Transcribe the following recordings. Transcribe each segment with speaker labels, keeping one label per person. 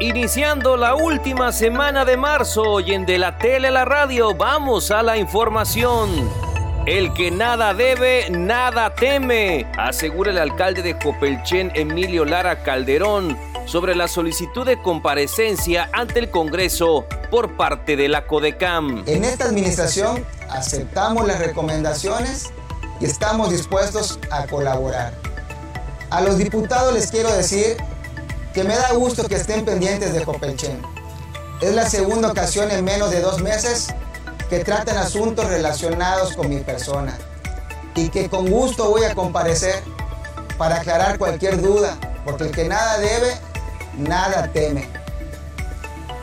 Speaker 1: Iniciando la última semana de marzo y en De la Tele a la Radio, vamos a la información. El que nada debe, nada teme, asegura el alcalde de Copelchen, Emilio Lara Calderón, sobre la solicitud de comparecencia ante el Congreso por parte de la CODECAM.
Speaker 2: En esta administración aceptamos las recomendaciones y estamos dispuestos a colaborar. A los diputados les quiero decir que me da gusto que estén pendientes de Copelchen. Es la segunda ocasión en menos de dos meses que tratan asuntos relacionados con mi persona y que con gusto voy a comparecer para aclarar cualquier duda, porque el que nada debe, nada teme.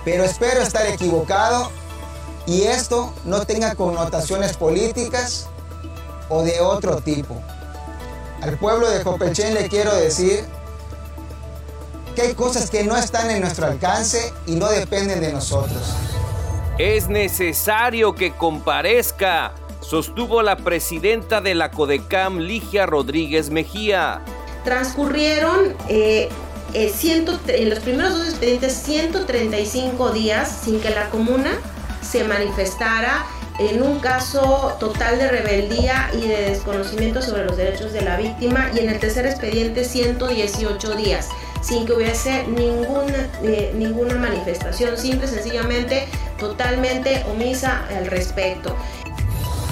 Speaker 2: Pero espero estar equivocado y esto no tenga connotaciones políticas o de otro tipo. Al pueblo de Copelchen le quiero decir que hay cosas que no están en nuestro alcance y no dependen de nosotros.
Speaker 1: Es necesario que comparezca, sostuvo la presidenta de la CODECAM, Ligia Rodríguez Mejía.
Speaker 3: Transcurrieron eh, eh, en los primeros dos expedientes 135 días sin que la comuna se manifestara en un caso total de rebeldía y de desconocimiento sobre los derechos de la víctima y en el tercer expediente 118 días sin que hubiese ninguna, eh, ninguna manifestación, simple, sencillamente, totalmente omisa al respecto.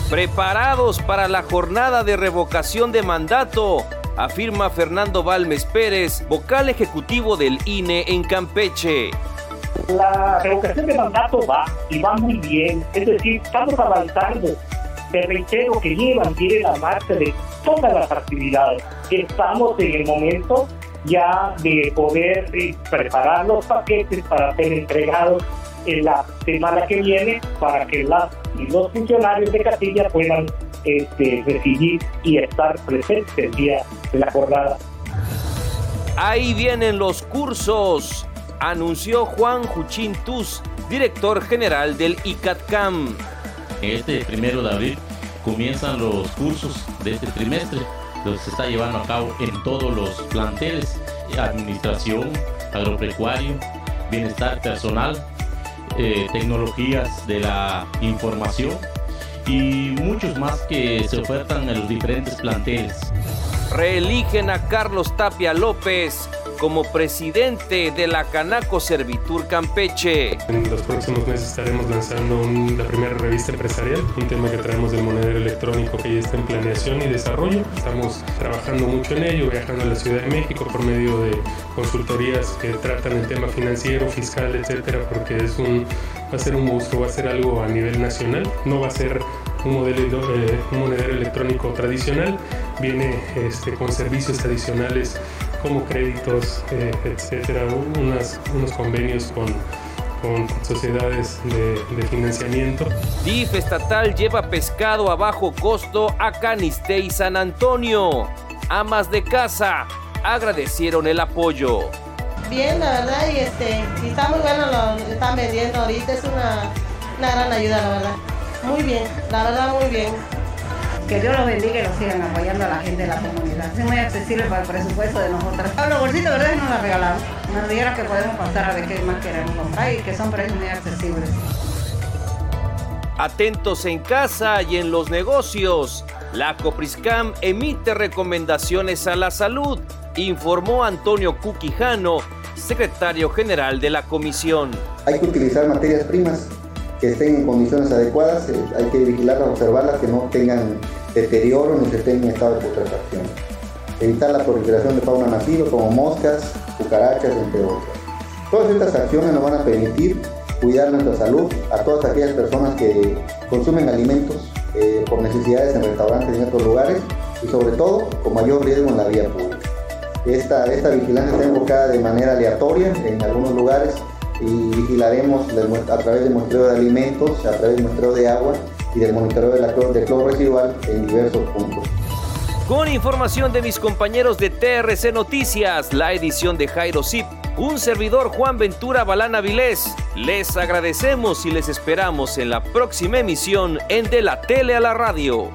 Speaker 1: Preparados para la jornada de revocación de mandato, afirma Fernando Balmes Pérez, vocal ejecutivo del INE en Campeche.
Speaker 4: La revocación de mandato va y va muy bien, es decir, estamos avanzando. Te reitero que llevan, tiene la marcha de todas las actividades. Estamos en el momento ya de poder eh, preparar los paquetes para ser entregados en la semana que viene para que las, los funcionarios de Castilla puedan este, recibir y estar presentes el día de la jornada.
Speaker 1: Ahí vienen los cursos, anunció Juan Juchín Tuz, director general del ICATCAM.
Speaker 5: Este primero de abril comienzan los cursos de este trimestre se está llevando a cabo en todos los planteles, administración, agropecuario, bienestar personal, eh, tecnologías de la información y muchos más que se ofertan en los diferentes planteles.
Speaker 1: Reeligen a Carlos Tapia López como presidente de la Canaco Servitur Campeche.
Speaker 6: En los próximos meses estaremos lanzando la primera revista empresarial, un tema que traemos del monedero electrónico que ya está en planeación y desarrollo. Estamos trabajando mucho en ello, viajando a la Ciudad de México por medio de consultorías que tratan el tema financiero, fiscal, etcétera, porque es un, va a ser un monstruo, va a ser algo a nivel nacional, no va a ser un, modelo, eh, un monedero electrónico tradicional, viene este, con servicios adicionales como créditos, eh, etcétera, unas, unos convenios con, con sociedades de, de, financiamiento.
Speaker 1: DIF estatal lleva pescado a bajo costo a Caniste y San Antonio. Amas de casa agradecieron el apoyo.
Speaker 7: Bien, la verdad, y este, está muy bueno lo que están vendiendo ahorita, es una, una gran ayuda, la verdad. Muy bien, la verdad, muy bien.
Speaker 8: Que Dios los bendiga y los sigan apoyando a la gente de la comunidad. Es muy accesible para el presupuesto de nosotros. Los bolsitos, ¿verdad? Y nos la regalamos. Nos dijeron que podemos pasar a ver qué más queremos comprar y que son precios muy accesibles.
Speaker 1: Atentos en casa y en los negocios. La Copriscam emite recomendaciones a la salud, informó Antonio Cuquijano, secretario general de la comisión.
Speaker 9: Hay que utilizar materias primas que estén en condiciones adecuadas, eh, hay que vigilarlas, observarlas, que no tengan deterioro ni que estén en estado de putrefacción. Evitar la proliferación de fauna nativa como moscas, cucarachas, entre otras. Todas estas acciones nos van a permitir cuidar nuestra salud a todas aquellas personas que consumen alimentos eh, por necesidades en restaurantes y en otros lugares y sobre todo con mayor riesgo en la vía pública. Esta, esta vigilancia está enfocada de manera aleatoria en algunos lugares y vigilaremos a través del muestreo de alimentos, a través del muestreo de agua y del monitoreo de la de cloro residual en diversos puntos.
Speaker 1: Con información de mis compañeros de TRC Noticias, la edición de Jairo Zip, un servidor Juan Ventura Balana Vilés, les agradecemos y les esperamos en la próxima emisión en De la Tele a la Radio.